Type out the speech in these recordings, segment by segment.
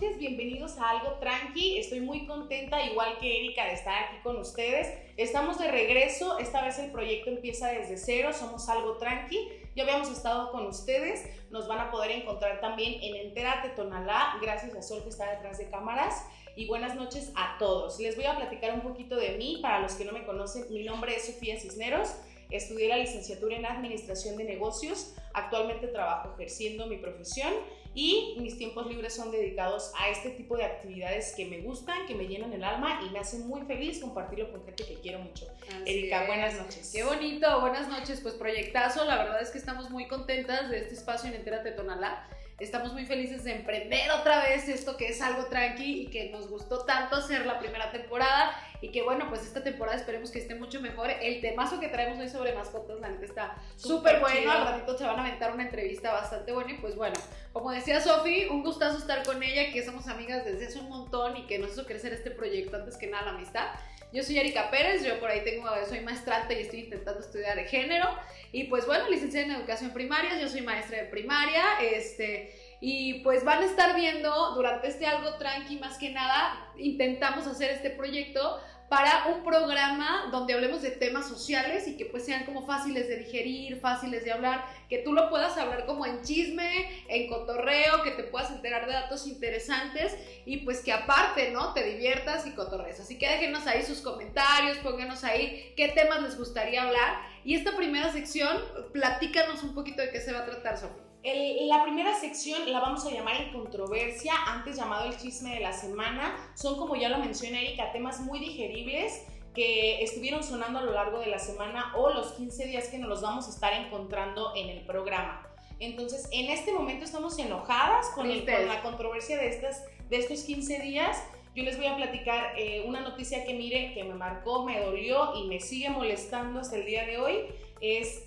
noches, bienvenidos a Algo Tranqui. Estoy muy contenta, igual que Erika, de estar aquí con ustedes. Estamos de regreso, esta vez el proyecto empieza desde cero, somos Algo Tranqui. Ya habíamos estado con ustedes, nos van a poder encontrar también en Entérate Tonalá, gracias a Sol que está detrás de cámaras. Y buenas noches a todos. Les voy a platicar un poquito de mí, para los que no me conocen, mi nombre es Sofía Cisneros. Estudié la licenciatura en Administración de Negocios. Actualmente trabajo ejerciendo mi profesión y mis tiempos libres son dedicados a este tipo de actividades que me gustan, que me llenan el alma y me hacen muy feliz compartirlo con gente que quiero mucho. Erika, buenas noches. Qué bonito, buenas noches. Pues proyectazo, la verdad es que estamos muy contentas de este espacio en Entérate Tonalá. Estamos muy felices de emprender otra vez esto que es algo tranqui y que nos gustó tanto hacer la primera temporada y que bueno, pues esta temporada esperemos que esté mucho mejor. El temazo que traemos hoy sobre mascotas, la neta está súper bueno. Al ratito se van a aventar una entrevista bastante buena y pues bueno, como decía Sofi, un gustazo estar con ella, que somos amigas desde hace un montón y que nos hizo crecer este proyecto antes que nada la amistad. Yo soy Erika Pérez, yo por ahí tengo, soy maestrante y estoy intentando estudiar género. Y pues bueno, licenciada en educación primaria, yo soy maestra de primaria, este, y pues van a estar viendo durante este algo tranqui, más que nada, intentamos hacer este proyecto para un programa donde hablemos de temas sociales y que pues sean como fáciles de digerir, fáciles de hablar, que tú lo puedas hablar como en chisme, en cotorreo, que te puedas enterar de datos interesantes y pues que aparte, ¿no? Te diviertas y cotorrees. Así que déjenos ahí sus comentarios, pónganos ahí qué temas les gustaría hablar. Y esta primera sección, platícanos un poquito de qué se va a tratar, Sofía la primera sección la vamos a llamar en controversia, antes llamado el chisme de la semana. Son, como ya lo mencioné Erika, temas muy digeribles que estuvieron sonando a lo largo de la semana o los 15 días que nos los vamos a estar encontrando en el programa. Entonces, en este momento estamos enojadas con, la controversia de, estas, de estos 15 días. Yo les voy a platicar eh, una noticia que mire, que me marcó, me dolió y me sigue molestando hasta el día de hoy es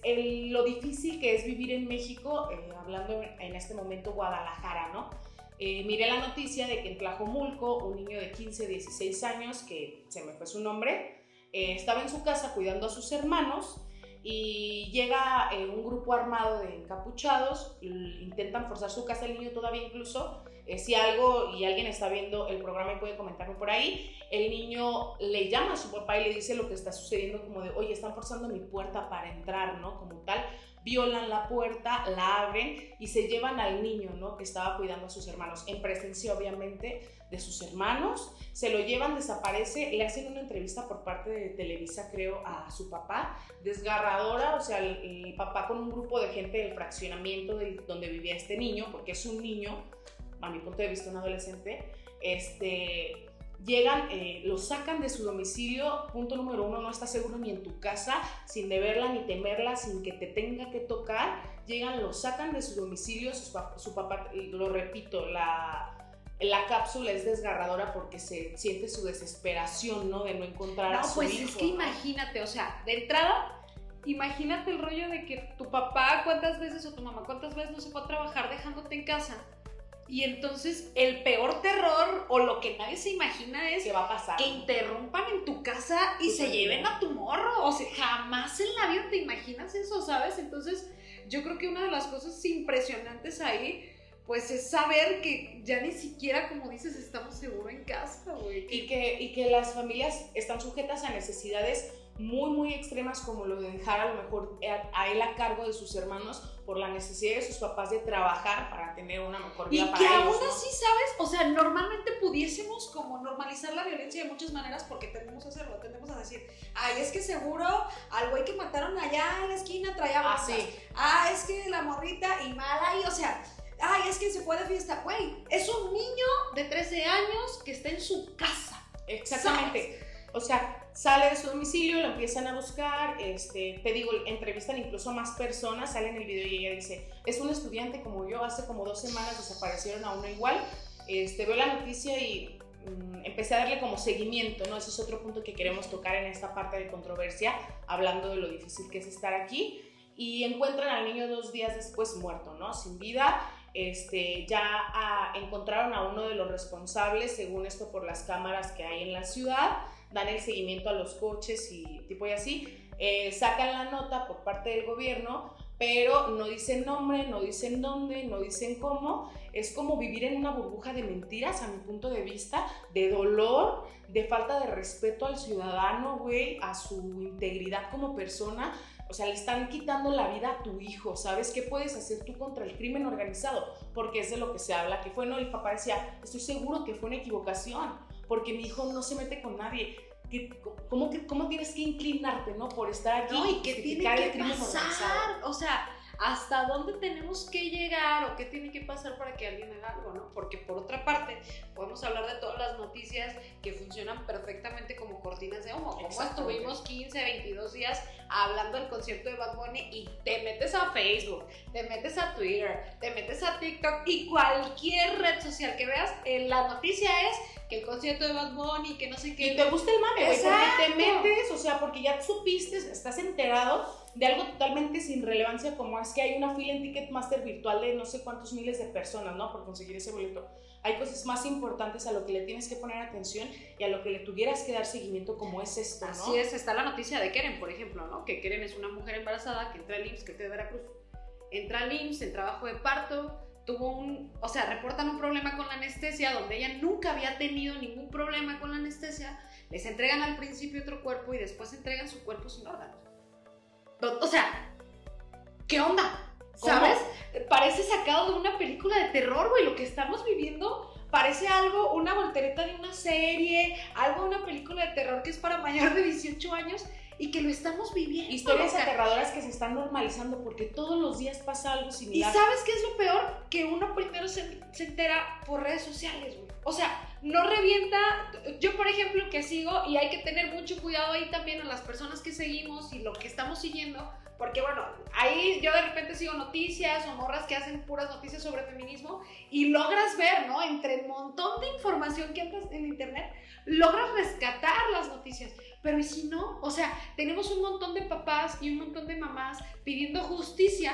lo difícil que es vivir en México, eh, hablando en este momento Guadalajara, ¿no? Eh, miré la noticia de que en Tlajomulco un niño de 15, 16 años, que se me fue su nombre, eh, estaba en su casa cuidando a sus hermanos y llega un grupo armado de encapuchados, intentan forzar su casa, el niño todavía incluso eh, si algo y alguien está viendo el programa y puede comentarme por ahí, el niño le llama a su papá y le dice lo que está sucediendo como de, oye, están forzando mi puerta para entrar, ¿no? Como tal, violan la puerta, la abren y se llevan al niño, ¿no? Que estaba cuidando a sus hermanos, en presencia obviamente de sus hermanos, se lo llevan, desaparece, le hacen una entrevista por parte de Televisa, creo, a su papá, desgarradora, o sea, el, papá con un grupo de gente del fraccionamiento donde vivía este niño, porque es un niño, a mi punto de vista un adolescente, este, llegan, eh, lo sacan de su domicilio, punto número uno, no está seguro ni en tu casa, sin deberla ni temerla, sin que te tenga que tocar, llegan, lo sacan de su domicilio, su, papá, lo repito, la, la cápsula es desgarradora porque se siente su desesperación, ¿no? De no encontrar a su pues es que imagínate, o sea, de entrada... Imagínate el rollo de que tu papá cuántas veces o tu mamá cuántas veces no se fue a trabajar dejándote en casa y entonces el peor terror o lo que nadie se imagina es ¿Qué va a pasar? que interrumpan en tu casa y se lleven a tu morro. O sea, jamás en la vida te imaginas eso, ¿sabes? Entonces yo creo que una de las cosas impresionantes ahí pues es saber que ya ni siquiera, como dices, estamos seguros en casa, güey. Y que, y que las familias están sujetas a necesidades muy, muy extremas como lo de dejar a lo mejor a, él a cargo de sus hermanos por la necesidad de sus papás de trabajar para tener una mejor vida y que aún así, ¿sabes? O sea, normalmente pudiésemos como normalizar la violencia de muchas maneras porque tendemos a hacerlo, tendemos a decir, ay, es que seguro al güey que mataron allá en la esquina traía ah, sí. ah, es que la morrita y mala y, o sea, ay, es que se fue de fiesta, güey, es un niño de 13 años que está en su casa. Exactamente. O sea, sale de su domicilio, lo empiezan a buscar, este, te digo, entrevistan incluso a más personas, sale en el video y ella dice, es un estudiante como yo, hace como dos semanas desaparecieron a uno igual, este, veo la noticia y mm, empecé a darle como seguimiento, ¿no? Ese es otro punto que queremos tocar en esta parte de controversia, hablando de lo difícil que es estar aquí, y encuentran al niño dos días después muerto, ¿no? Sin vida, este, ya ah, encontraron a uno de los responsables, según esto por las cámaras que hay en la ciudad, dan el seguimiento a los coches y tipo y así, eh, sacan la nota por parte del gobierno, pero no dicen nombre, no dicen dónde, no dicen cómo. Es como vivir en una burbuja de mentiras, a mi punto de vista, de dolor, de falta de respeto al ciudadano, güey, a su integridad como persona. O sea, le están quitando la vida a tu hijo, ¿sabes? ¿Qué puedes hacer tú contra el crimen organizado? Porque es de lo que se habla, que fue, no, el papá decía, estoy seguro que fue una equivocación, porque mi hijo no se mete con nadie cómo, cómo tienes que inclinarte, ¿no? Por estar aquí. No, y qué tiene que pasar. O sea, hasta dónde tenemos que llegar o qué tiene que pasar para que alguien haga algo, ¿no? Porque por otra parte, podemos hablar de todas las noticias que funcionan perfectamente como cortinas de humo. Como estuvimos 15, 22 días hablando del concierto de Bad Bunny y te metes a Facebook, te metes a Twitter, te metes a TikTok y cualquier red social que veas, eh, la noticia es que el concierto de Bad Bunny, que no sé qué. Y te gusta el mame, güey, porque te metes, o sea, porque ya supiste, estás enterado de algo totalmente sin relevancia como es que hay una fila en Ticketmaster virtual de no sé cuántos miles de personas, ¿no? Por conseguir ese boleto. Hay cosas más importantes a lo que le tienes que poner atención y a lo que le tuvieras que dar seguimiento como es esto, ¿no? Así es, está la noticia de Keren, por ejemplo, ¿no? Que Keren es una mujer embarazada que entra al IMSS, que es de Veracruz. Entra al IMSS en trabajo de parto, tuvo un, o sea, reportan un problema con la anestesia donde ella nunca había tenido ningún problema con la anestesia, les entregan al principio otro cuerpo y después entregan su cuerpo sin órganos. O sea, ¿qué onda? ¿Sabes? Parece sacado de una película de terror, güey, lo que estamos viviendo parece algo, una voltereta de una serie, algo de una película de terror que es para mayor de 18 años y que lo estamos viviendo. Historias aterradoras que se están normalizando porque todos los días pasa algo similar. ¿Y sabes qué es lo peor? Que uno primero se, se entera por redes sociales, güey. O sea, no revienta. Yo, por ejemplo, que sigo, y hay que tener mucho cuidado ahí también a las personas que seguimos y lo que estamos siguiendo, porque bueno, ahí yo de repente sigo noticias o morras que hacen puras noticias sobre feminismo y logras ver, ¿no? Entre un montón de información que andas en internet, logras rescatar las noticias. Pero ¿y si no? O sea, tenemos un montón de papás y un montón de mamás pidiendo justicia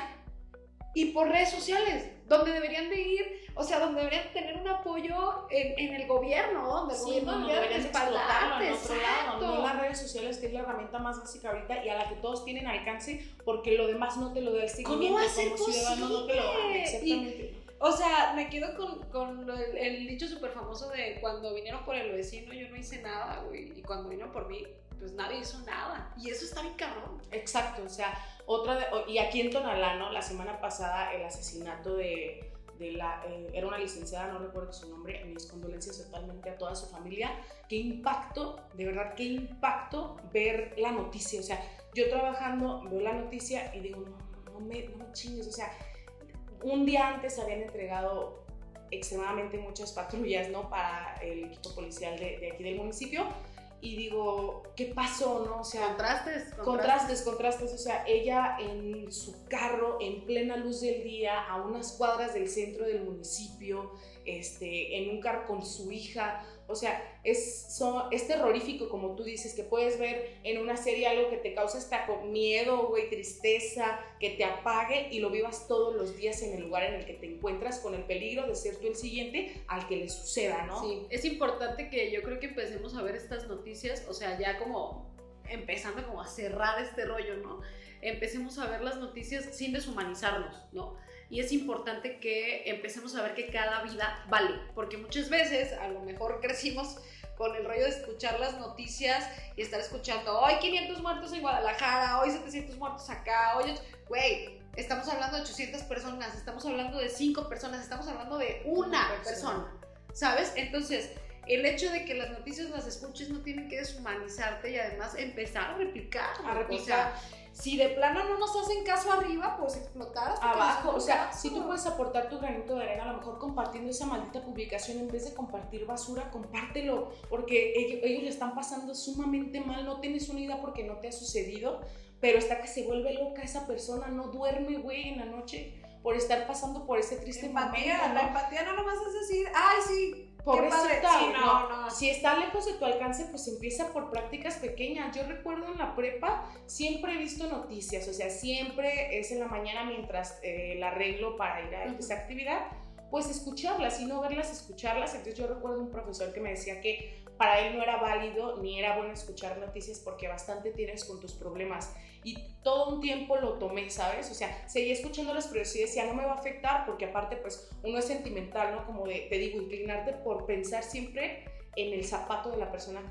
y por redes sociales, donde deberían de ir, o sea, donde deberían tener un apoyo en, el gobierno, donde el gobierno no, deberían en otro lado, no las redes sociales, que es la herramienta más básica ahorita y a la que todos tienen alcance, porque lo demás no te lo da el seguimiento ¿Cómo va a ser como ciudadano, no te lo da, exactamente. o sea, me quedo con, con el, el, dicho súper famoso de cuando vinieron por el vecino yo no hice nada, güey, y cuando vino por mí pues nadie hizo nada. Y eso está bien cabrón. Exacto, o sea, otra y aquí en Tonalá, ¿no? La semana pasada el asesinato de, de eh, era una licenciada, no recuerdo su nombre, mis condolencias totalmente a toda su familia. Qué impacto, de verdad, qué impacto ver la noticia. O sea, yo trabajando veo la noticia y digo, no, no, me, no me chingues, o sea, un día antes habían entregado extremadamente muchas patrullas, ¿no? Para el equipo policial de, de aquí del municipio y digo, ¿qué pasó? ¿No? O sea, contrastes, contrastes, contrastes, O sea, ella en su carro, en plena luz del día, a unas cuadras del centro del municipio, este, en un carro con su hija. O sea, es, terrorífico, como tú dices, que puedes ver en una serie algo que te causa hasta miedo, güey, tristeza, que te apague y lo vivas todos los días en el lugar en el que te encuentras con el peligro de ser tú el siguiente al que le suceda, ¿no? Sí, es importante que yo creo que empecemos a ver estas noticias, o sea, ya como empezando como a cerrar este rollo, ¿no? Empecemos a ver las noticias sin deshumanizarnos, ¿no? Y es importante que empecemos a ver que cada vida vale, porque muchas veces a lo mejor crecimos con el rollo de escuchar las noticias y estar escuchando, hoy 500 muertos en Guadalajara, hoy 700 muertos acá, hoy, güey, estamos hablando de 800 personas, estamos hablando de 5 personas, estamos hablando de una persona, ¿sabes? Entonces, el hecho de que las noticias las escuches no tiene que deshumanizarte y además empezar a replicar. A replicar si de plano no nos hacen caso arriba, pues explotar abajo. O sea, si tú puedes aportar tu granito de arena, a lo mejor compartiendo esa maldita publicación, en vez de compartir basura, compártelo, porque ellos, ellos le están pasando sumamente mal, no tienes una idea porque no te ha sucedido, pero está que se vuelve loca esa persona, no duerme, güey, en la noche por estar pasando por ese triste empatía, momento. La empatía no nomás es decir, ay, sí, Pobrecita, sí, no, no. Si está lejos de tu alcance, pues empieza por prácticas pequeñas. Yo recuerdo en la prepa, siempre he visto noticias, o sea, siempre es en la mañana mientras eh, la arreglo para ir a esa actividad, pues escucharlas y no verlas, escucharlas. Entonces yo recuerdo un profesor que me decía que para él no era válido ni era bueno escuchar noticias porque bastante tienes con tus problemas y todo un tiempo lo tomé, ¿sabes? O sea, seguía escuchándolas, pero sí decía, no me va a afectar, porque aparte, pues, uno es sentimental, ¿no? Como de, te digo, inclinarte por pensar siempre en el zapato de la persona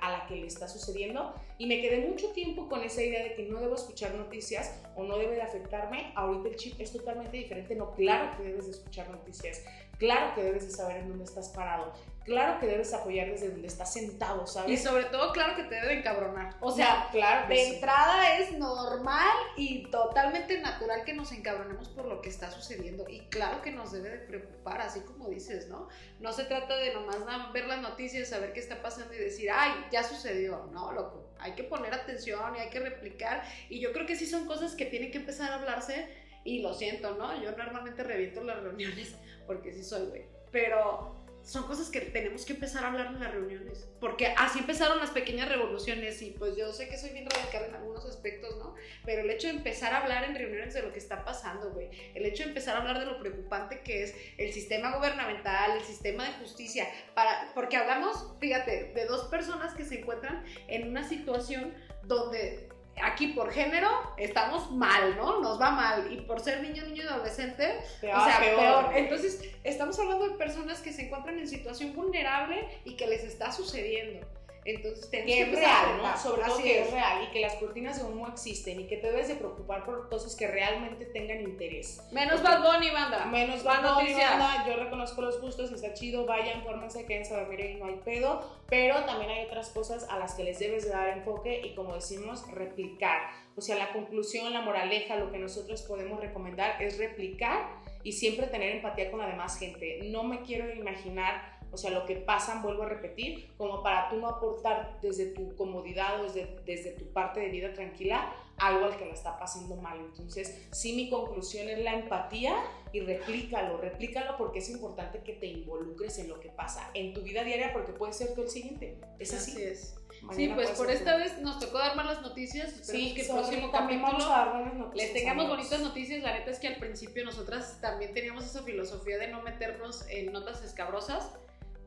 a la que le está sucediendo y me quedé mucho tiempo con esa idea de que no debo escuchar noticias o no debe de afectarme. Ahorita el chip es totalmente diferente. No, claro que debes de escuchar noticias. Claro que debes de saber en dónde estás parado. Claro que debes apoyar desde donde estás sentado, ¿sabes? Y sobre todo, claro que te debe encabronar. O sea, claro de entrada es normal y totalmente natural que nos encabronemos por lo que está sucediendo. Y claro que nos debe de preocupar, así como dices, ¿no? No se trata de nomás ver las noticias, saber qué está pasando y decir, ay, ya sucedió, ¿no, loco? Hay que poner atención y hay que replicar. Y yo creo que sí son cosas que tienen que empezar a hablarse. Y lo siento, ¿no? Yo normalmente reviento las reuniones porque sí soy, güey. Pero son cosas que tenemos que empezar a hablar en las reuniones. Porque así empezaron las pequeñas revoluciones y pues yo sé que soy bien radical en algunos aspectos, ¿no? Pero el hecho de empezar a hablar en reuniones de lo que está pasando, güey. El hecho de empezar a hablar de lo preocupante que es el sistema gubernamental, el sistema de justicia. Para, porque hablamos, fíjate, de dos personas que se encuentran en una situación donde aquí por género estamos mal, ¿no? Nos va mal. Y por ser niño, niño y adolescente, o sea, peor. Entonces, estamos hablando de personas que se encuentran en situación vulnerable y que les está sucediendo. Entonces, que es real, ¿no? Sobre todo que es. real y que las cortinas de humo existen y que te debes de preocupar por cosas que realmente tengan interés. Menos Bad Bunny, banda. Menos Bad Bunny, banda. Yo reconozco los gustos, está chido, vayan, fórmense, quédense a dormir y no hay pedo. Pero también hay otras cosas a las que les debes de dar enfoque y, como decimos, replicar. O sea, la conclusión, la moraleja, lo que nosotros podemos recomendar es replicar y siempre tener empatía con la demás gente. No me quiero imaginar o sea, lo que pasan, vuelvo a repetir, como para tú no aportar desde tu comodidad o desde, desde tu parte de vida tranquila algo al que la está pasando mal. Entonces, sí, mi conclusión es la empatía y replícalo, replícalo porque es importante que te involucres en lo que pasa en tu vida diaria porque puede ser tú el siguiente. Es así. así es. sí, pues por esta vez nos tocó dar malas noticias. sí, que el próximo capítulo noticias, les tengamos bonitas noticias. La neta es que al principio nosotras también teníamos esa filosofía de no meternos en notas escabrosas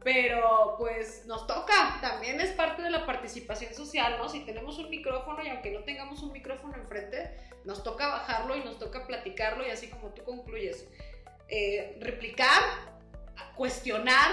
pero pues nos toca, también es parte de la participación social, ¿no? Si tenemos un micrófono y aunque no tengamos un micrófono enfrente, nos toca bajarlo y nos toca platicarlo y así como tú concluyes, eh, replicar, cuestionar,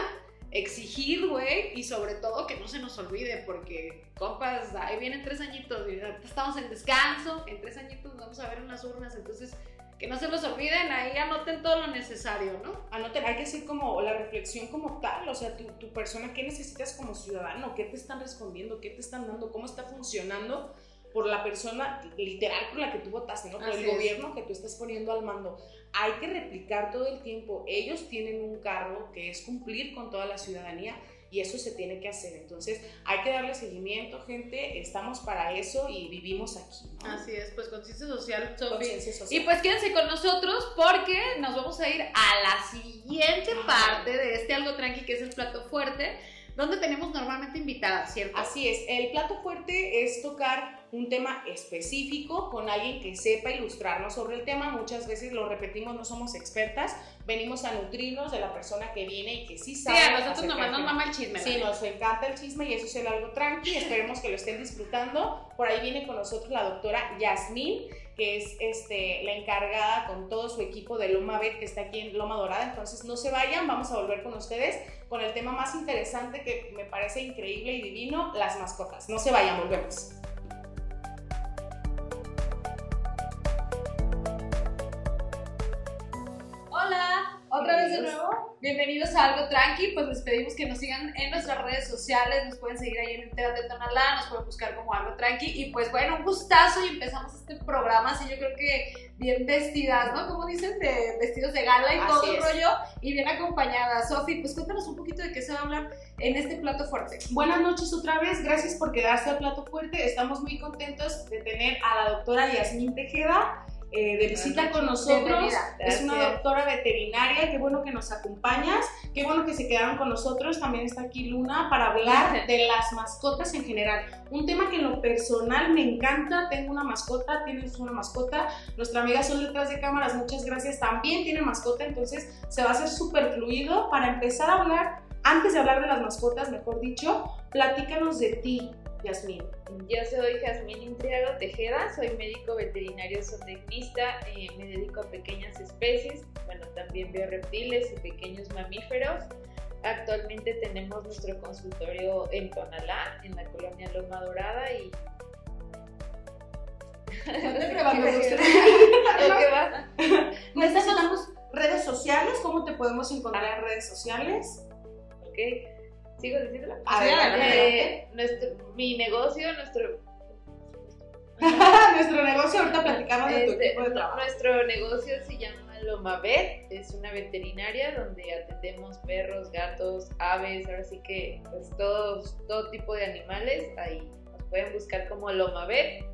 exigir, güey, y sobre todo que no se nos olvide, porque, compas, ahí vienen tres añitos, estamos en descanso, en tres añitos nos vamos a ver en las urnas, entonces que no se los olviden, ahí anoten todo lo necesario, ¿no? Anoten, hay que hacer como la reflexión como tal, o sea, tu, tu, persona, ¿qué necesitas como ciudadano? ¿Qué te están respondiendo? ¿Qué te están dando? ¿Cómo está funcionando? por la persona literal por la que tú votaste, ¿no? Por el gobierno que tú estás poniendo al mando. Hay que replicar todo el tiempo. Ellos tienen un cargo que es cumplir con toda la ciudadanía y eso se tiene que hacer. Entonces hay que darle seguimiento, gente, estamos para eso y vivimos aquí. Así es, pues conciencia social, Conciencia social. Y pues quédense con nosotros porque nos vamos a ir a la siguiente parte de este algo tranqui que es el plato fuerte donde tenemos normalmente invitadas, ¿cierto? Así es, el plato fuerte es tocar un tema específico con alguien que sepa ilustrarnos sobre el tema. Muchas veces lo repetimos, no somos expertas, venimos a nutrirnos de la persona que viene y que sí sabe. Sí, a nosotros nomás nos mama el chisme. Sí, nos encanta el chisme y eso es el algo tranqui. Esperemos que lo estén disfrutando. Por ahí viene con nosotros la doctora Yasmín, que es este, la encargada con todo su equipo de Loma Bet, que está aquí en Loma Dorada. Entonces no se vayan, vamos a volver con ustedes con el tema más interesante que me parece increíble y divino, las mascotas. No se vayan, volvemos. Otra vez de nuevo, bienvenidos a Algo Tranqui, pues les pedimos que nos sigan en nuestras redes sociales, nos pueden seguir ahí en Entera de Tonalá, nos pueden buscar como Algo Tranqui. Y pues bueno, un gustazo y empezamos este programa así yo creo que bien vestidas, ¿no? Como dicen, de vestidos de gala y todo el rollo. Y bien acompañadas. Sofi, pues cuéntanos un poquito de qué se va a hablar en este plato fuerte. Buenas noches otra vez, gracias por quedarse al plato fuerte, estamos muy contentos de tener a la doctora Yasmín Tejeda eh, de visita con nosotros. Es una doctora veterinaria, qué bueno que nos acompañas, qué bueno que se quedaron con nosotros. También está aquí Luna para hablar de las mascotas en general. Un tema que en lo personal me encanta. Tengo una mascota, tienes una mascota. Nuestra amiga Sol detrás de cámaras, muchas gracias. También tiene mascota, entonces se va a hacer súper fluido. Para empezar a hablar, antes de hablar de las mascotas, mejor dicho, platícanos de ti Yasmín. Yo soy Jazmín Intriago Tejeda, soy médico veterinario zootecnista, eh, me dedico a pequeñas especies, bueno, también veo reptiles y pequeños mamíferos. Actualmente tenemos nuestro consultorio en Tonalá, en la colonia Loma Dorada y... Necesitamos redes sociales, ¿cómo te podemos encontrar en redes sociales? Ok, ¿sigo diciéndolo? Adelante. Eh, nuestro, mi negocio, nuestro Nuestro negocio, ahorita platicamos de tu Este, equipo de trabajo. nuestro negocio se llama Lomavet, es una veterinaria donde atendemos perros, gatos, aves, ahora sí que pues todos, todo tipo de animales, ahí nos pueden buscar como Lomavet.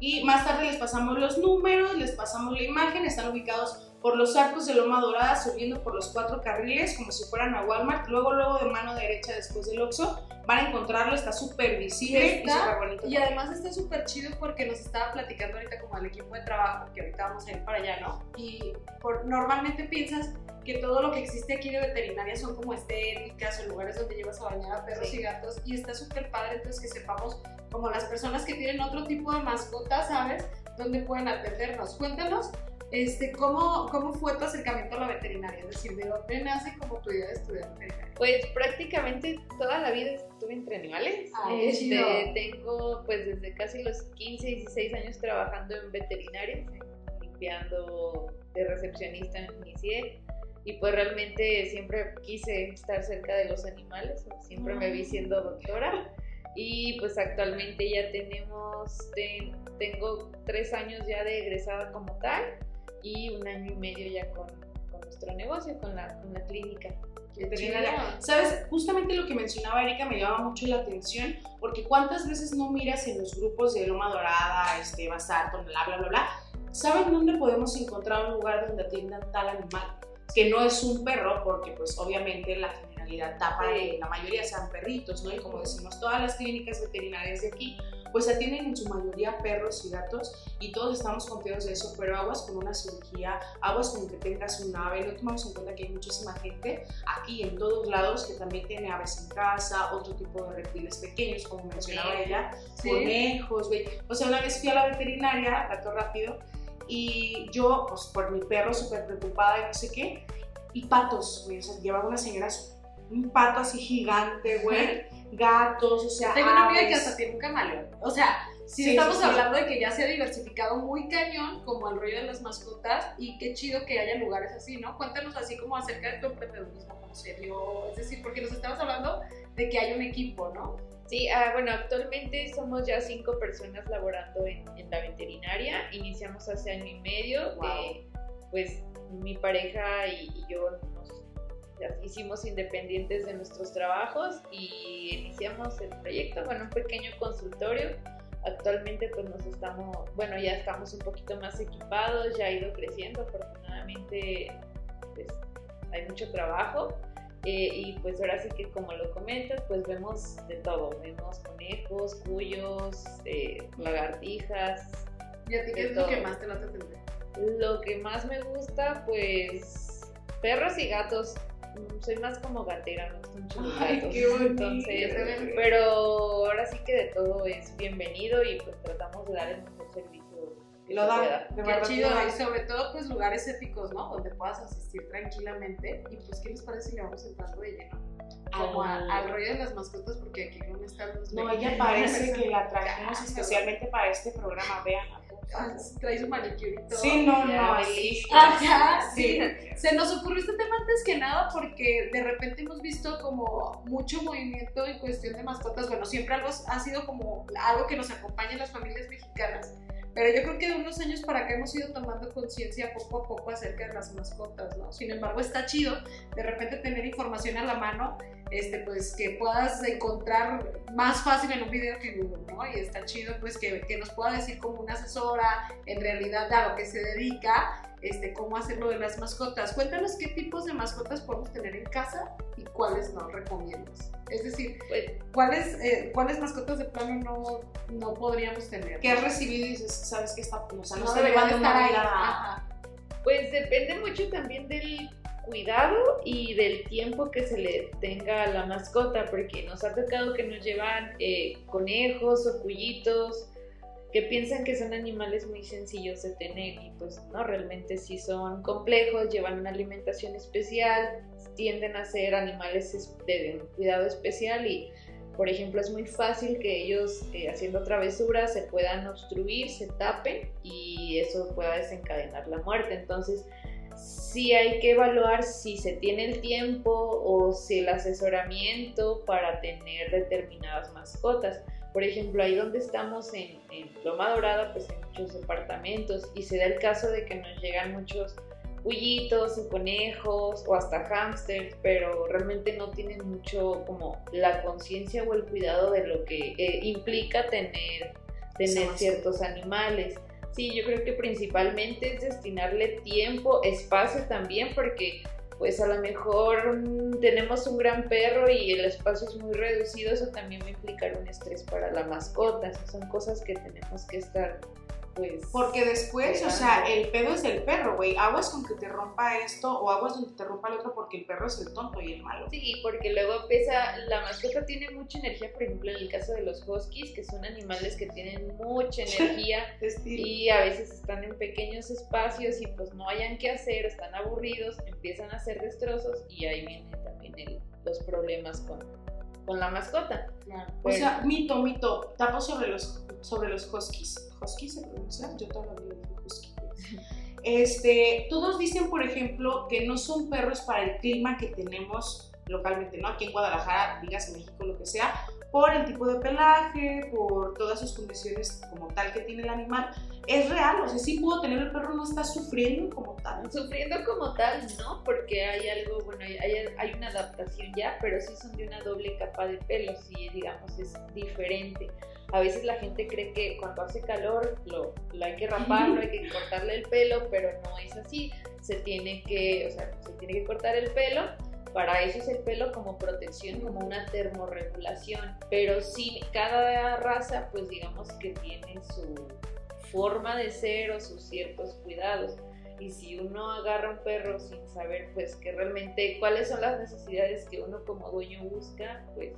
Y más tarde les pasamos los números, les pasamos la imagen, están ubicados por los arcos de Loma Dorada, subiendo por los cuatro carriles, como si fueran a Walmart. Luego, luego de mano derecha, después del Oxxo, van a encontrarlo, está súper visible y súper bonito. Y además está súper chido porque nos estaba platicando ahorita como al equipo de trabajo, que ahorita vamos a ir para allá, ¿no? Y por, normalmente piensas que todo lo que existe aquí de veterinaria son como estéticas o lugares donde llevas a bañar a perros Sí. y gatos y está súper padre entonces que sepamos como las personas que tienen otro tipo de mascotas, ¿sabes? Dónde pueden atendernos. Cuéntanos este, ¿cómo, ¿cómo fue tu acercamiento a la veterinaria? Es decir, ¿de dónde nace como tu idea de estudiar veterinaria? Pues prácticamente toda la vida estuve entre animales. Ay, qué Este, tengo pues desde casi los 15, 16 años trabajando en veterinaria, limpiando de recepcionista inicié y pues realmente siempre quise estar cerca de los animales, siempre me vi siendo doctora y pues actualmente ya tenemos, ten- tengo tres años ya de egresada como tal y un año y medio ya con, con nuestro negocio, con la, con la clínica. veterinaria. ¿Sabes? Justamente lo que mencionaba Erika me llama mucho la atención, porque cuántas veces no miras en los grupos de Loma Dorada, este, Bazar, Tonalá, bla, bla, bla. ¿Saben dónde podemos encontrar un lugar donde atiendan tal animal? Que no es un perro, porque pues obviamente la generalidad Sí. que la mayoría sean perritos, ¿no? Y como decimos, todas las clínicas veterinarias de aquí pues atienden en su mayoría perros y gatos y todos estamos confiados de eso, pero aguas con una cirugía, aguas con que tengas un ave, no tomamos en cuenta que hay muchísima gente aquí en todos lados que también tiene aves en casa, otro tipo de reptiles pequeños, como mencionaba ella, Sí. conejos, güey. O sea, una vez fui a la veterinaria, rato rápido, y yo, pues por mi perro, súper preocupada y no sé qué, y patos, güey. O sea, llevaba una señora un pato así gigante, güey, gatos, o sea, Tengo una amiga que hasta tiene un camaleón. O sea, si Sí, estamos sí, sí. hablando de que ya se ha diversificado muy cañón como el rollo de las mascotas y qué chido que haya lugares así, ¿no? Cuéntanos así como acerca de tu emprendedurismo, cómo se dio, es decir, porque nos estabas hablando de que hay un equipo, ¿no? Sí, ah, bueno, actualmente somos ya cinco personas laborando en, en la veterinaria. Iniciamos hace año y medio. Wow. eh, pues mi pareja y, y yo nos hicimos independientes de nuestros trabajos y iniciamos el proyecto, bueno, un pequeño consultorio. Actualmente pues nos estamos, bueno, ya estamos un poquito más equipados, ya ha ido creciendo, afortunadamente pues hay mucho trabajo. Eh, y pues ahora sí que como lo comentas, pues vemos de todo, vemos conejos, cuyos, eh, lagartijas. ¿Y a ti qué es lo que todo. más te late atender? Lo que más me gusta, pues perros y gatos. Mm, Soy más como gatera, me gustan mucho los Ay, gatos. qué bonito. Entonces, pero ahora sí que de todo es bienvenido y pues tratamos de dar el mejor servicio. que Lo da, de verdad. chido, y sobre todo pues lugares éticos, ¿no? Donde puedas asistir tranquilamente. Y pues, ¿qué les parece si le vamos entrando de lleno? Como a- Al- al rollo de las mascotas, porque aquí no están los No, ella parece que la trajimos especialmente para este programa, vean. Trae su manicure y todo. Sí, no, no, sí. Ajá, Sí. Se nos ocurrió este tema antes que nada porque de repente hemos visto como mucho movimiento en cuestión de mascotas. Bueno, siempre algo ha sido como algo que nos acompaña en las familias mexicanas. Pero yo creo que de unos años para acá hemos ido tomando conciencia poco a poco acerca de las mascotas, ¿no? Sin embargo, está chido de repente tener información a la mano, este, pues que puedas encontrar más fácil en un video que en Google, ¿no? Y está chido, pues que, que nos pueda decir como una asesora, en realidad a lo que se dedica, este, cómo hacerlo de las mascotas. Cuéntanos qué tipos de mascotas podemos tener en casa y cuáles no recomiendas. Es decir, Pues, ¿cuáles, eh, cuáles mascotas de plano no, no podríamos tener? Que has recibido y dices, sabes que está, o sea, no, no deberían llevando estar ahí. Pues depende mucho también del cuidado y del tiempo que se le tenga a la mascota, porque nos ha tocado que nos llevan eh, conejos o cuyitos que piensan que son animales muy sencillos de tener y pues no, realmente sí son complejos, llevan una alimentación especial, tienden a ser animales de cuidado especial y por ejemplo es muy fácil que ellos eh, haciendo travesuras se puedan obstruir, se tapen y eso pueda desencadenar la muerte. Entonces sí hay que evaluar si se tiene el tiempo o si el asesoramiento para tener determinadas mascotas por ejemplo, ahí donde estamos en, Loma Dorada, pues hay muchos departamentos y se da el caso de que nos llegan muchos huillitos o conejos o hasta hámsters, pero realmente no tienen mucho como la conciencia o el cuidado de lo que eh, implica tener, tener ciertos animales. Sí, yo creo que principalmente es destinarle tiempo, espacio también, porque pues a lo mejor mm, tenemos un gran perro y el espacio es muy reducido, eso también va a implicar un estrés para la mascota. son cosas que tenemos que estar pues, Porque después, o sea, el pedo es el perro, güey. Aguas con que te rompa esto o aguas donde te rompa el otro porque el perro es el tonto y el malo. Sí, porque luego empieza, la mascota tiene mucha energía, por ejemplo, en el caso de los huskies, que son animales que tienen mucha energía y a veces están en pequeños espacios y pues no hayan qué hacer, están aburridos, empiezan a hacer destrozos y ahí vienen también los problemas con, con la mascota. O sea, mito, mito, tapo sobre los, sobre los huskies. ¿Husky se pronuncia? Yo todavía digo husky. Este, todos dicen, por ejemplo, que no son perros para el clima que tenemos localmente, ¿no? Aquí en Guadalajara, digas en México, lo que sea, por el tipo de pelaje, por todas sus condiciones como tal que tiene el animal. Es real, o sea, sí puedo tener el perro, no está sufriendo como tal. Sufriendo como tal, no, porque hay algo, bueno, hay, hay una adaptación ya, pero sí son de una doble capa de pelo, sí, digamos, es diferente. A veces la gente cree que cuando hace calor lo, lo hay que raparlo, hay que cortarle el pelo, pero no es así. Se tiene que, o sea, se tiene que cortar el pelo para eso es el pelo como protección, como una termorregulación. Pero sí, cada raza, pues digamos que tiene su forma de ser o sus ciertos cuidados. Y si uno agarra un perro sin saber, pues que realmente cuáles son las necesidades que uno como dueño busca, pues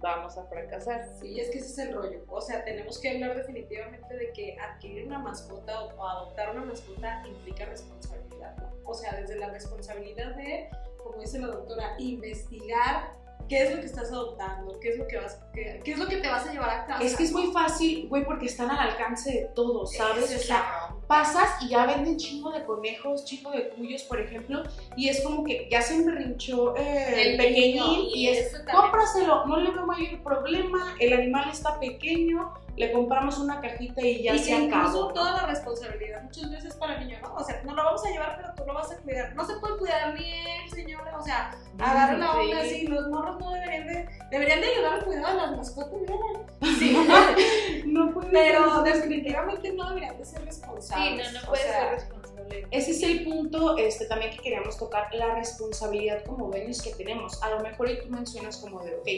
vamos a fracasar. Sí, es que ese es el rollo. O sea, tenemos que hablar definitivamente de que adquirir una mascota o adoptar una mascota implica responsabilidad. O sea, desde la responsabilidad de como dice la doctora, investigar qué es lo que estás adoptando, qué es lo que vas, qué, es lo que te vas a llevar a casa. Es que es muy fácil, güey, porque están al alcance de todos, ¿sabes? O sea, pasas y ya venden chingo de conejos, chingo de cuyos, por ejemplo, y es como que ya se enrinchó eh, el pequeñín y, es, cómpraselo, no le veo mayor problema, el animal está pequeño, le compramos una cajita y ya se acabó. toda la responsabilidad muchas veces para el niño, ¿no? O sea, no lo vamos a llevar, pero tú lo vas a cuidar. No se puede cuidar bien, señora, o sea, agarra la onda así, los morros no deberían de, deberían de ayudar al cuidado de las mascotas, Sí, no puede Pero definitivamente no deberían de ser responsables. Sí, no, no puede ser responsable. Ese es el punto este, también que queríamos tocar, la responsabilidad como dueños que tenemos. A lo mejor y tú mencionas como de, ok,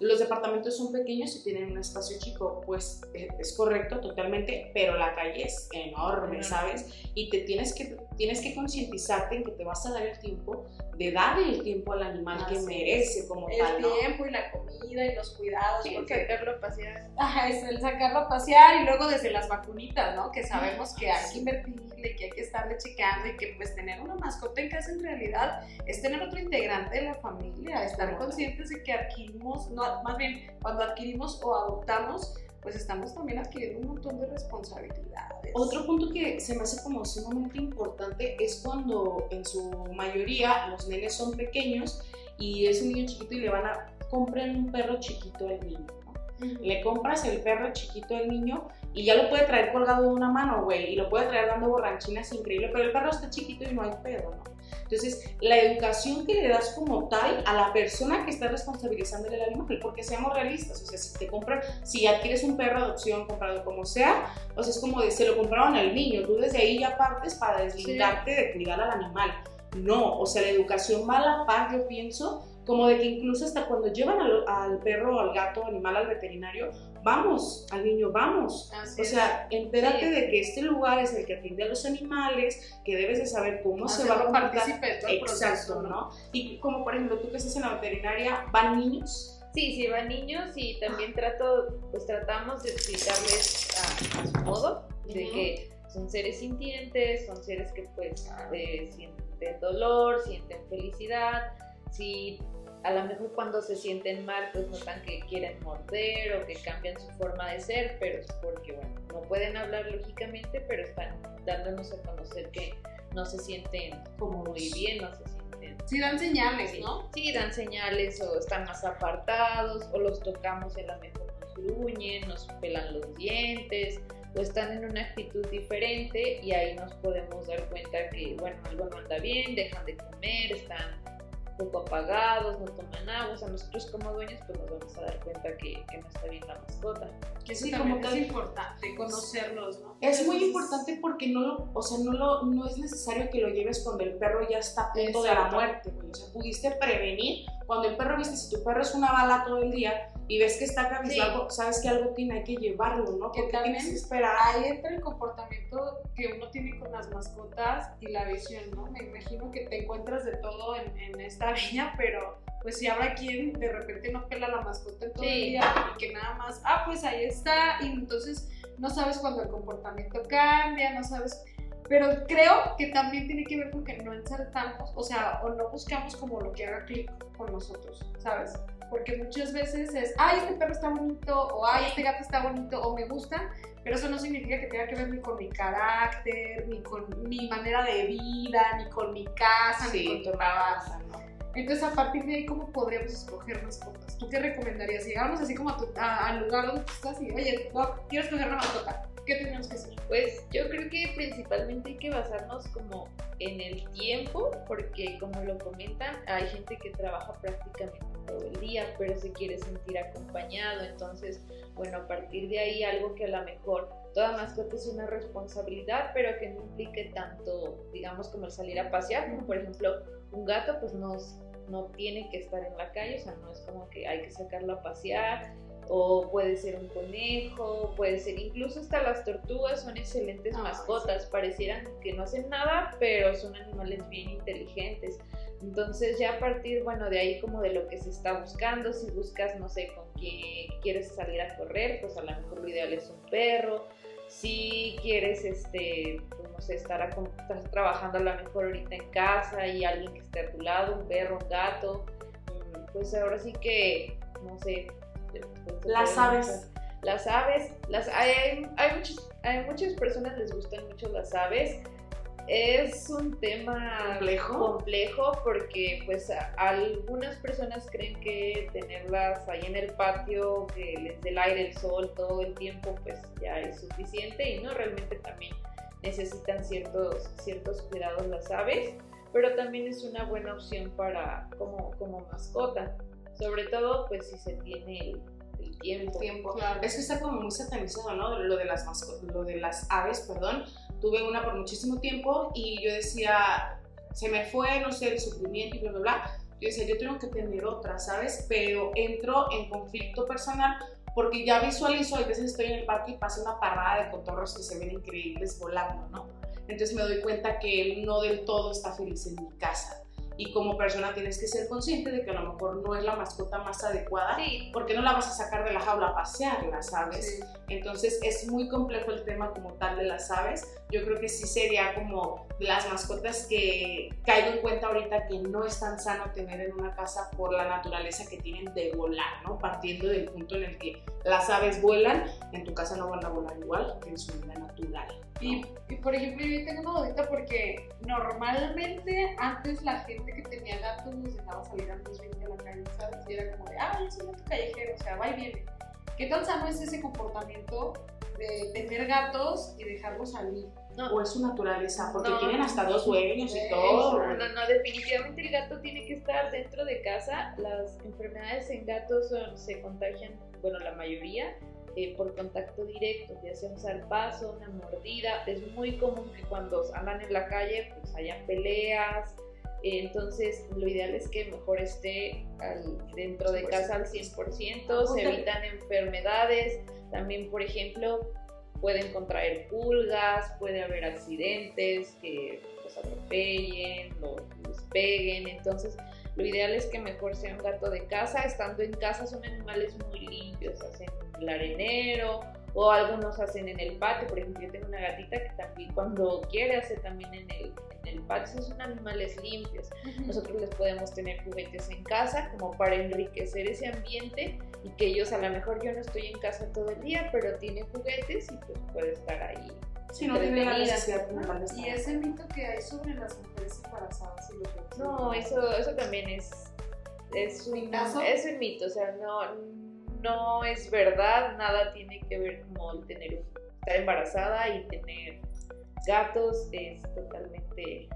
los departamentos son pequeños y tienen un espacio chico, pues eh, es correcto totalmente, pero la calle es enorme, ¿sabes? Y te tienes que, tienes que concientizarte en que te vas a dar el tiempo de darle el tiempo al animal que merece como tal. El tiempo y la comida y los cuidados. Sí, porque sacarlo a pasear. Ajá, es el sacarlo a pasear y luego desde las vacunitas, ¿no? Que sabemos que hay que invertirle, que hay que estarle checando y que pues tener una mascota en casa en realidad es tener otro integrante de la familia, estar conscientes de que adquirimos, no, más bien cuando adquirimos o adoptamos, pues estamos también adquiriendo un montón de responsabilidades. Otro punto que se me hace como sumamente importante es cuando en su mayoría los nenes son pequeños y es un niño chiquito y le van a comprar un perro chiquito al niño. Le compras el perro chiquito al niño y ya lo puede traer colgado de una mano, güey, y lo puede traer dando borranchinas increíble, pero el perro está chiquito y no hay pedo, ¿no? Entonces, la educación que le das como tal a la persona que está responsabilizándole el animal, porque seamos realistas, o sea, si te compran, si adquieres un perro adopción, comprado como sea, o sea, es como de, se lo compraron al niño, tú desde ahí ya partes para deslindarte de cuidar al animal. No, o sea, la educación va a la par, yo pienso, como de que incluso hasta cuando llevan al, al perro o al gato animal al veterinario, vamos, al niño, vamos. Así O es. sea, entérate Sí. de que este lugar es el que atiende a los animales, que debes de saber cómo se va a comportar. Exacto, proceso, ¿no? Y como por ejemplo, tú que estás en la veterinaria, ¿van niños? Sí, sí, van niños y también trato, pues tratamos de explicarles a, a su modo, de que son seres sintientes, son seres que pues eh, sienten dolor, sienten felicidad, si a lo mejor cuando se sienten mal pues notan que quieren morder o que cambian su forma de ser, pero es porque bueno, no pueden hablar lógicamente, pero están dándonos a conocer que no se sienten como muy bien, no se sienten Sí, dan señales, ¿no? Sí, dan señales o están más apartados o los tocamos y a lo mejor nos gruñen, nos pelan los dientes o están en una actitud diferente y ahí nos podemos dar cuenta que, bueno, algo no anda bien, dejan de comer, están poco apagados, no toman agua, o sea, nosotros como dueños pues nos vamos a dar cuenta que, que no está bien la mascota. Que eso Sí, también como es importante, conocerlos, ¿no? Es muy Entonces, importante porque no lo, o sea, no lo, no es necesario que lo lleves cuando el perro ya está a punto de la Exacto. muerte, güey. O sea, pudiste prevenir cuando el perro viste, si tu perro es una bala todo el día y ves que está cabizbajo, sabes que algo tiene, hay que llevarlo, ¿no? Que Porque también tienes que esperar. Ahí entra el comportamiento que uno tiene con las mascotas y la visión, ¿no? Me imagino que te encuentras de todo en, en esta viña, pero pues si habrá quien de repente no pela la mascota en todo el Sí. día y que nada más, ah, pues ahí está, y entonces no sabes cuando el comportamiento cambia, no sabes. Pero creo que también tiene que ver con que no ensartamos, o sea, o no buscamos como lo que haga clic con nosotros, ¿sabes? Porque muchas veces es, ay, este perro está bonito, o ay, este gato está bonito, o me gusta, pero eso no significa que tenga que ver ni con mi carácter, ni con mi manera de vida, ni con mi casa, ni con tu trabajo. Entonces, a partir de ahí, ¿cómo podríamos escoger mascotas? ¿Tú qué recomendarías? Si llegamos así como a tu- al lugar donde estás y, oye, quiero escoger una mascota, ¿qué tenemos que hacer? Pues yo creo que principalmente hay que basarnos como en el tiempo, porque como lo comentan, hay gente que trabaja prácticamente todo el día, pero se quiere sentir acompañado. Entonces, bueno, a partir de ahí algo que a lo mejor toda mascota es una responsabilidad, pero que no implique tanto, digamos, como el salir a pasear, como por ejemplo un gato, pues no, no tiene que estar en la calle, o sea, no es como que hay que sacarlo a pasear, o puede ser un conejo, puede ser incluso hasta las tortugas son excelentes Ay, mascotas, parecieran que no hacen nada, pero son animales bien inteligentes. Entonces ya a partir, bueno, de ahí como de lo que se está buscando, si buscas, no sé, con quién quieres salir a correr, pues a lo mejor lo ideal es un perro. Si quieres, este, pues, no sé, estar a- estás trabajando a lo mejor ahorita en casa y alguien que esté a tu lado, un perro, un gato, mm, pues ahora sí que, no sé. Las aves. Las aves, las, hay, hay, hay muchos- hay muchas personas les gustan mucho las aves. Es un tema ¿Complejo? complejo porque pues a- algunas personas creen que tenerlas ahí en el patio, que les dé el aire, el sol todo el tiempo, pues ya es suficiente y no, realmente también necesitan ciertos, ciertos cuidados las aves, pero también es una buena opción para como, como mascota, sobre todo pues si se tiene el, el tiempo. tiempo. Claro. Es que está como muy satanizado, ¿no? Lo de las masco- lo de las aves, perdón. Tuve una por muchísimo tiempo y yo decía, se me fue, no sé, el sufrimiento y bla, bla, bla. Yo decía, yo tengo que tener otra, ¿sabes? Pero entro en conflicto personal porque ya visualizo, a veces estoy en el parque y pasa una parada de cotorros que se ven increíbles volando, ¿no? Entonces me doy cuenta que él no del todo está feliz en mi casa. Y como persona tienes que ser consciente de que a lo mejor no es la mascota más adecuada Sí, porque no la vas a sacar de la jaula a pasearla, ¿sabes? Sí. Entonces es muy complejo el tema como tal de las aves. Yo creo que sí sería como las mascotas que caigo en cuenta ahorita que no es tan sano tener en una casa por la naturaleza que tienen de volar, ¿no? Partiendo del punto en el que las aves vuelan, en tu casa no van a volar igual que en su vida natural. ¿No? Y, y, por ejemplo, yo tengo una dudita porque normalmente antes la gente que tenía gatos los dejaba salir antes de a la calle, ¿sabes? Y era como de, ah, es un gato callejero, o sea, va y viene. ¿Qué tan sano es ese comportamiento de tener gatos y dejarlos salir? O es su naturaleza, porque No, tienen hasta dos dueños y eso, todo. No, no, no, definitivamente el gato tiene que estar dentro de casa. Las enfermedades en gatos son- se contagian, bueno, la mayoría, eh, por contacto directo, ya sea un zarpazo, una mordida. Es muy común que cuando andan en la calle, pues hayan peleas, Entonces, lo ideal es que mejor esté al- dentro de casa al 100%, se evitan enfermedades. También, por ejemplo, pueden contraer pulgas, puede haber accidentes que los atropellen, los, los peguen. Entonces, lo ideal es que mejor sea un gato de casa. Estando en casa son animales muy limpios, hacen el arenero o algunos hacen en el patio. Por ejemplo, yo tengo una gatita que también cuando quiere hace también en el, en el patio. Esos son animales limpios. Nosotros les podemos tener juguetes en casa como para enriquecer ese ambiente y que ellos a lo mejor yo no estoy en casa todo el día, pero tiene juguetes y pues puede estar ahí. Si no tiene la necesidad de. Y ese mito que hay sobre las mujeres embarazadas y lo que No, eso, eso también es, es, un, es un mito, o sea, no, no es verdad, nada tiene que ver como el tener, estar embarazada y tener gatos, es totalmente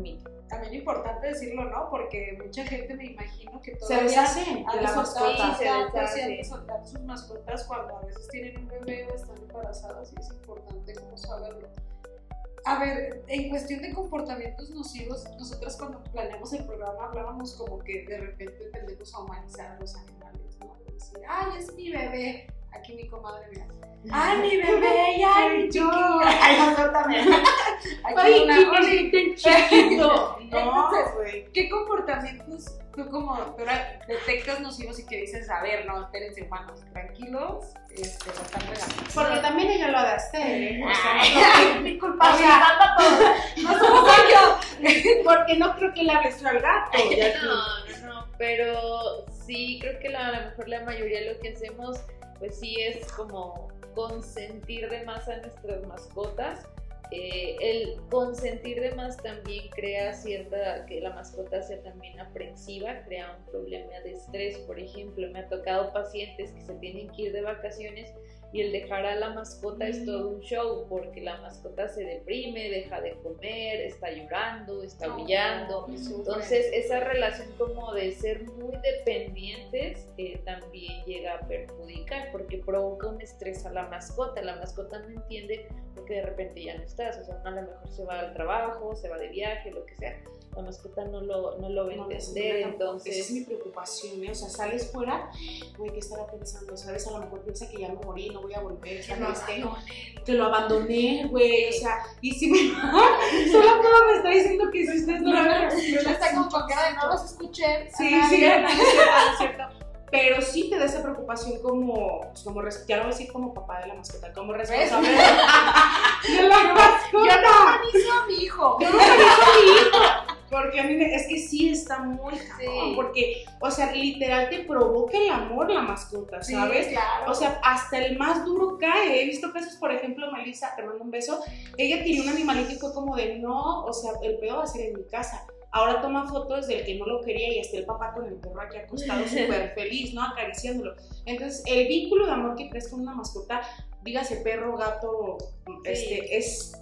mito. También importante decirlo, ¿no? Porque mucha gente me imagino que Se todavía deshacen ha de la soltar, mascota. se ya, pues, deshace. sí, han de soltar sus mascotas cuando a veces tienen un bebé o están embarazadas y es importante como saberlo. A ver, en cuestión de comportamientos nocivos, nosotras cuando planeamos el programa hablábamos como que de repente tendemos a humanizar a los animales, ¿no? De decir, ay, es mi bebé. Aquí mi comadre, mira. ¡Ay, mi bebé! ¡Ay, mi chiquillo! Ay, no, también. Ay, una- qué bonito el chiquito. No, Entonces, güey. ¿Qué comportamientos tú como doctora detectas nocivos y que dices, a ver, no, espérense humanos, tranquilos, este, lo están? Porque también ella lo ha de hacer, ¿eh? O sea, Ay, no, culpa, no somos yo. porque no creo que le hables al gato. No, no, no, pero sí creo que la- a lo mejor la mayoría de lo que hacemos, pues sí es como consentir de más a nuestras mascotas. Eh, el consentir de más también crea cierta, que la mascota sea también aprensiva, crea un problema de estrés. Por ejemplo, me ha tocado pacientes que se tienen que ir de vacaciones y el dejar a la mascota es todo un show porque la mascota se deprime, deja de comer, está llorando, está aullando. Entonces, esa relación como de ser muy dependientes eh, también llega a perjudicar porque provoca un estrés a la mascota. La mascota no entiende porque de repente ya no estás. O sea, a lo mejor se va al trabajo, se va de viaje, lo que sea. La mascota no lo, no lo va a entender. Esa es Entonces, mi preocupación, ¿eh? O sea, sales fuera, güey, ¿qué estará pensando? ¿Sabes? A lo mejor piensa que ya me morí, no voy a volver, Que ya lo no abandoné. que lo abandoné, güey, o sea, y si me... Solo todo me está diciendo que si ustedes no lo ven, Yo les tengo con cara de no los escuché. Sí, a sí, cierto, cierto. Pero sí te da esa preocupación como, pues, como ya lo voy a decir como papá de la mascota, como responsable de, la mascota. Yo no humanizo a mi hijo. Yo no humanizo a mi hijo, Porque a mí me- es que sí está muy cabrón, Sí. porque, o sea, literal te provoca el amor la mascota, Sí, ¿sabes? claro. O sea, hasta el más duro cae. He visto casos, por ejemplo, Melissa, te mando un beso. Ella tenía un animalito y fue como de no, o sea, el pedo va a ser en mi casa. Ahora toma fotos del que no lo quería y está el papá con el perro aquí acostado súper feliz, ¿no? Acariciándolo. Entonces, el vínculo de amor que crees con una mascota, dígase perro, gato, este, es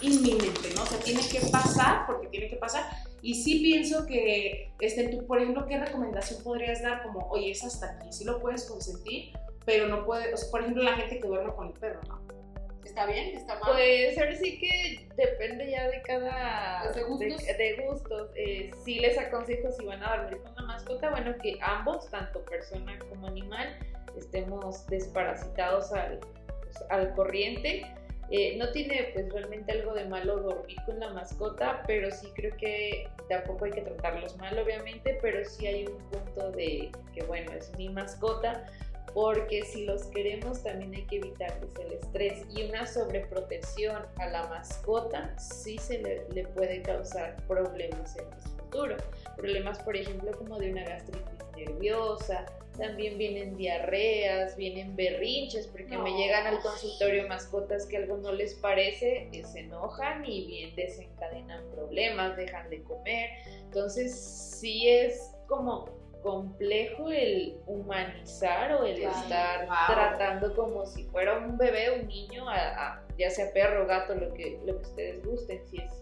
inminente, ¿no? O sea, tiene que pasar, porque tiene que pasar. Y sí pienso que, este, tú, por ejemplo, ¿qué recomendación podrías dar? Como, oye, es hasta aquí, sí lo puedes consentir, pero no puede, o sea, por ejemplo, la gente que duerme con el perro, ¿no? ¿Está bien? ¿Está mal? Pues ahora sí que depende ya de cada... Pues de gustos. De, de gustos. Eh, sí les aconsejo si van a dormir con una mascota, bueno, que ambos, tanto persona como animal, estemos desparasitados al, pues, al corriente. Eh, no tiene pues realmente algo de malo dormir con la mascota, pero sí creo que tampoco hay que tratarlos mal, obviamente, pero sí hay un punto de que, bueno, es mi mascota, porque si los queremos también hay que evitarles el estrés y una sobreprotección a la mascota sí se le, le puede causar problemas en el futuro. Problemas, por ejemplo, como de una gastritis nerviosa, también vienen diarreas, vienen berrinches, porque me llegan al consultorio mascotas que algo no les parece, eh, se enojan y bien desencadenan problemas, dejan de comer. Entonces, sí es como complejo el humanizar o el estar Wow. tratando como si fuera un bebé, un niño, a, a- ya sea perro, gato, lo que, lo que ustedes gusten, si es,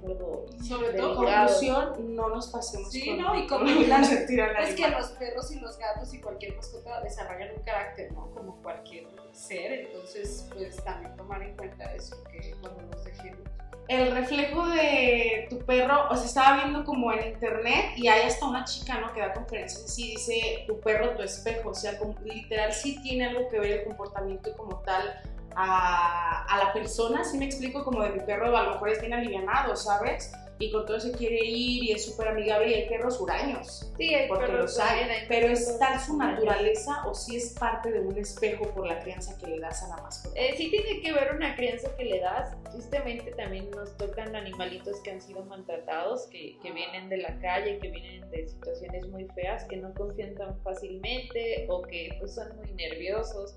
si es algo Sobre todo Delicado. Conclusión, no nos pasemos Sí, con ¿no? Y como las- Es que los perros y los gatos y cualquier mascota desarrollan un carácter, ¿no? Como cualquier ser, entonces pues también tomar en cuenta eso, que cuando los dejemos. El reflejo de tu perro, o sea, estaba viendo como en internet y hay hasta una chica, ¿no? Que da conferencias así, dice, tu perro, tu espejo, o sea, como, literal sí tiene algo que ver el comportamiento como tal a, a la persona, sí me explico, como de mi perro a lo mejor es bien alivianado, ¿sabes? y con todo se quiere ir y es súper amigable y hay perros huraños. Sí, hay porque perros los hay, pero es tal su naturaleza o si es parte de un espejo por la crianza que le das a la mascota. Eh, sí tiene que ver una crianza que le das. Tristemente también nos tocan animalitos que han sido maltratados, que, que vienen de la calle, que vienen de situaciones muy feas, que no confían tan fácilmente o que pues son muy nerviosos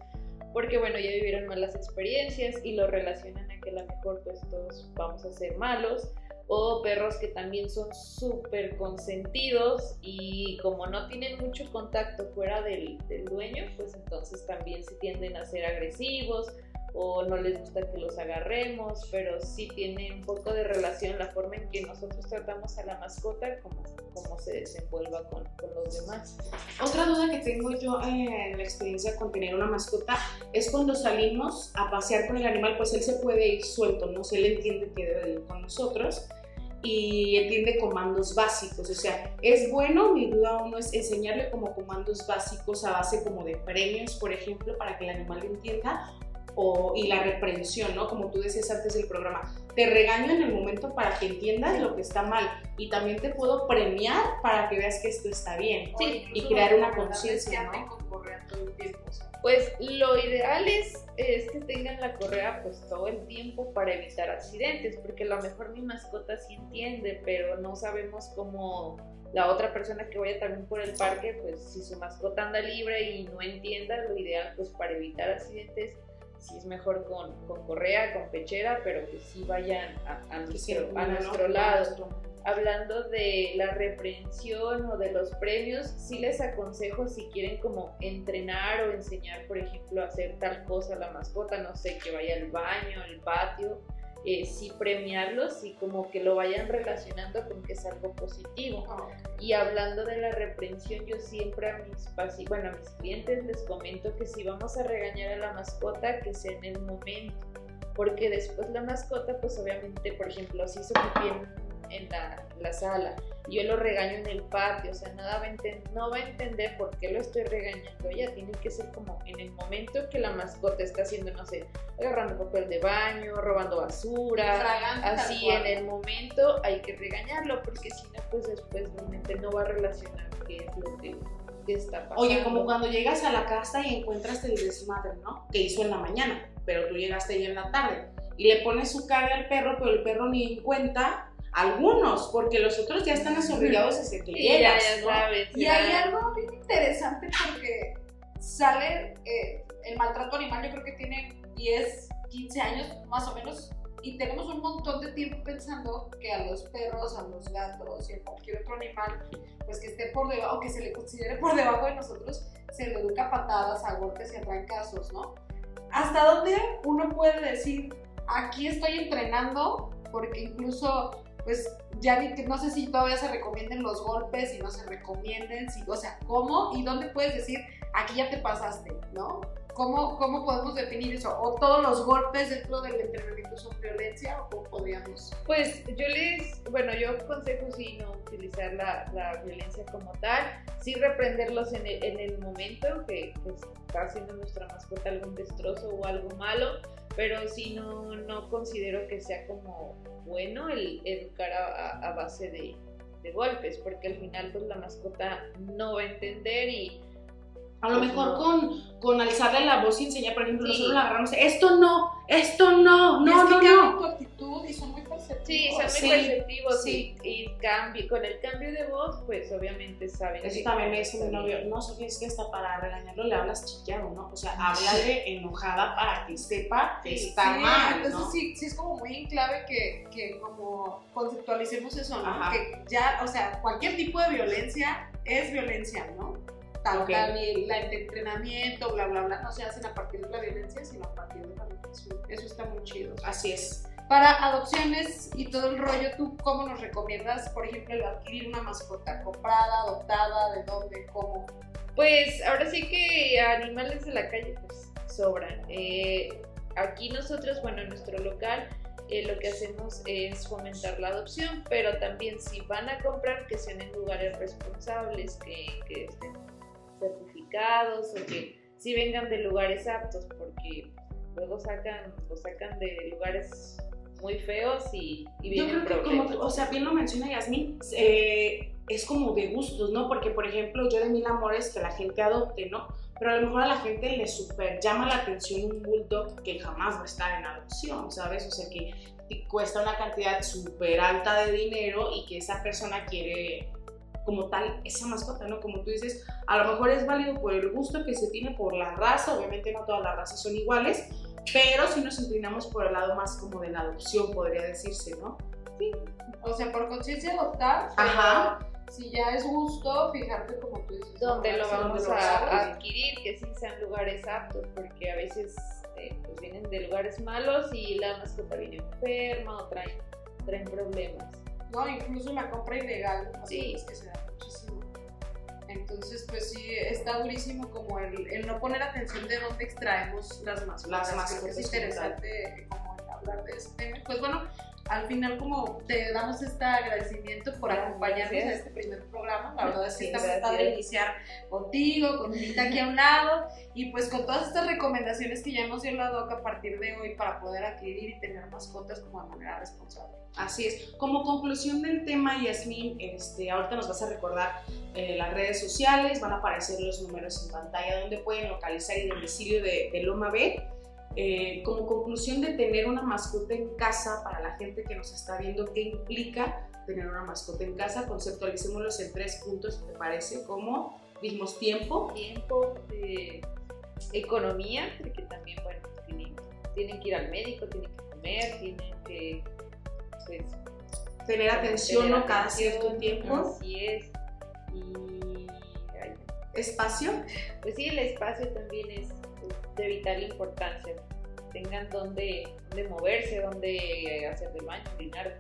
porque bueno, ya vivieron malas experiencias y lo relacionan a que a lo mejor pues todos vamos a ser malos o perros que también son súper consentidos y como no tienen mucho contacto fuera del, del dueño, pues entonces también se tienden a ser agresivos o no les gusta que los agarremos, pero sí tiene un poco de relación la forma en que nosotros tratamos a la mascota como, como se desenvuelva con, con los demás. Otra duda que tengo yo eh, en la experiencia con tener una mascota es cuando salimos a pasear con el animal, pues él se puede ir suelto, ¿no? Si él entiende que debe de ir con nosotros y entiende comandos básicos, o sea, es bueno, mi duda uno es enseñarle como comandos básicos a base como de premios, por ejemplo, para que el animal lo entienda, o, y la reprensión, ¿no? Como tú decías antes del programa, te regaño en el momento para que entiendas lo que está mal y también te puedo premiar para que veas que esto está bien O y crear una conciencia, ¿no? con correa todo el tiempo, o sea, Pues lo ideal es, es que tengan la correa pues todo el tiempo para evitar accidentes, porque a lo mejor mi mascota sí entiende, pero no sabemos cómo la otra persona que vaya también por el parque, pues si su mascota anda libre y no entienda, lo ideal pues para evitar accidentes, sí es mejor con, con correa, con pechera, pero que sí vayan a, a Que sí, nuestro, a ¿no? nuestro lado hablando de la reprensión o de los premios, sí les aconsejo si quieren como entrenar o enseñar, por ejemplo, a hacer tal cosa a la mascota, no sé, que vaya al baño, al patio, eh, sí premiarlos y como que lo vayan relacionando con que es algo positivo. Y hablando de la reprensión, yo siempre a mis bueno, a mis clientes les comento que si vamos a regañar a la mascota, que sea en el momento. Porque después la mascota, pues obviamente, por ejemplo, si hizo pipí en, en la, la sala, yo lo regaño en el patio, o sea, nada va no va a entender por qué lo estoy regañando. Ella tiene que ser como en el momento que la mascota está haciendo, no sé, agarrando papel de baño, robando basura, Fragante, así en el momento hay que regañarlo porque si no pues después realmente no va a relacionar qué es lo que, está pasando. Oye, como cuando llegas a la casa y encuentras el desmadre, ¿no? Que hizo en la mañana, pero tú llegaste ya en la tarde. Y le pones su carga al perro, pero el perro ni en cuenta, algunos, porque los otros ya están azorrillados desde que Sí, llegas, ya ¿no? sabes. Y ya. hay algo bien interesante porque sale eh, el maltrato animal, yo creo que tiene 10, 15 años más o menos, y tenemos un montón de tiempo pensando que a los perros, a los gatos y a cualquier otro animal, pues que esté por debajo, o que se le considere por debajo de nosotros, se le educa a patadas, a golpes y a trancazos, ¿no? ¿Hasta dónde uno puede decir, aquí estoy entrenando? Porque incluso pues ya ni que no sé si todavía se recomienden los golpes, si no se recomienden, si, o sea, ¿cómo? ¿Y dónde puedes decir, aquí ya te pasaste, ¿no? ¿Cómo, ¿Cómo podemos definir eso? ¿O todos los golpes dentro del entrenamiento son violencia o cómo podríamos? Pues yo les, bueno, yo aconsejo sí no utilizar la, la violencia como tal, sí reprenderlos en el, en el momento que, que está haciendo nuestra mascota algún destrozo o algo malo, pero sí no, no considero que sea como bueno el educar a, a- a base de, de golpes, porque al final pues la mascota no va a entender y A lo mejor con, con alzarle la voz y enseñar, por ejemplo, Sí. nosotros la agarramos, esto no, esto no, Y es no, que no, no. tu actitud y son muy perceptivos. Sí, son muy Sí, perceptivos sí. y, y cambio, con el cambio de voz, pues obviamente saben. Eso también no me dice mi novio, no, Sofía, es que hasta para regañarlo le hablas chillado, ¿no? O sea, háblale enojada para que sepa que Sí, está Sí, mal, entonces ¿no? sí, sí es como muy en clave que, que como conceptualicemos eso, ¿no? Ajá. Que ya, o sea, cualquier tipo de violencia es violencia, ¿no? Tal, Ok. tal, la el entrenamiento, bla, bla, bla, no se hacen a partir de la violencia, sino a partir de la educación. Eso está muy chido. Así es. Para adopciones y todo el rollo, ¿tú cómo nos recomiendas, por ejemplo, el adquirir una mascota comprada, adoptada, de dónde, cómo? Pues ahora sí que animales de la calle pues sobran. Eh, aquí nosotros, bueno, en nuestro local eh, lo que hacemos es fomentar la adopción, pero también si van a comprar, que sean en lugares responsables, que, que estén certificados o que si vengan de lugares aptos, porque luego sacan, lo sacan de lugares muy feos y, y Yo vienen creo que problemas. como, o sea, bien lo menciona Yasmin, eh, es como de gustos, ¿no? Porque, por ejemplo, yo de mil amores que la gente adopte, ¿no? Pero a lo mejor a la gente le super llama la atención un bulldog que jamás va a estar en adopción, ¿sabes? O sea, que cuesta una cantidad súper alta de dinero y que esa persona quiere como tal esa mascota, ¿no? Como tú dices, a lo mejor es válido por el gusto que se tiene por la raza, obviamente no todas las razas son iguales, pero si nos inclinamos por el lado más como de la adopción, podría decirse, ¿no? O sea, por conciencia adoptar, Ajá. si ya es gusto, fijarte como tú dices. donde lo Sí, vamos a adquirir, que sí sean lugares aptos, porque a veces eh, pues vienen de lugares malos y la mascota viene enferma o traen, traen problemas. No, incluso la compra ilegal, Sí. es que se da muchísimo. Entonces, pues sí, está durísimo como el, el no poner atención de dónde extraemos las mascotas. Las mascotas Es interesante como hablar de ese tema. Pues bueno, al final como te damos este agradecimiento por acompañarnos a este primer programa. La verdad es que Sí, está muy padre iniciar contigo, con Tita aquí a un lado y pues con todas estas recomendaciones que ya nos dio la DOC a partir de hoy para poder adquirir y tener mascotas como de manera responsable. Así es. Como conclusión del tema, Yasmin, este, ahorita nos vas a recordar eh, las redes sociales, van a aparecer los números en pantalla donde pueden localizar el domicilio de, de Loma B. Eh, como conclusión de tener una mascota en casa, para la gente que nos está viendo, ¿qué implica tener una mascota en casa? Conceptualicémoslos en tres puntos, ¿te parece? Como dijimos tiempo, Tiempo, eh, economía, porque también, bueno, tienen, tienen que ir al médico, tienen que comer, tienen que, pues, tener atención tener ¿no? cada atención, cierto tiempo, Así es. Y ay, espacio. pues sí, el espacio también es de vital importancia. Tengan donde, donde moverse, donde hacer del baño, orinar,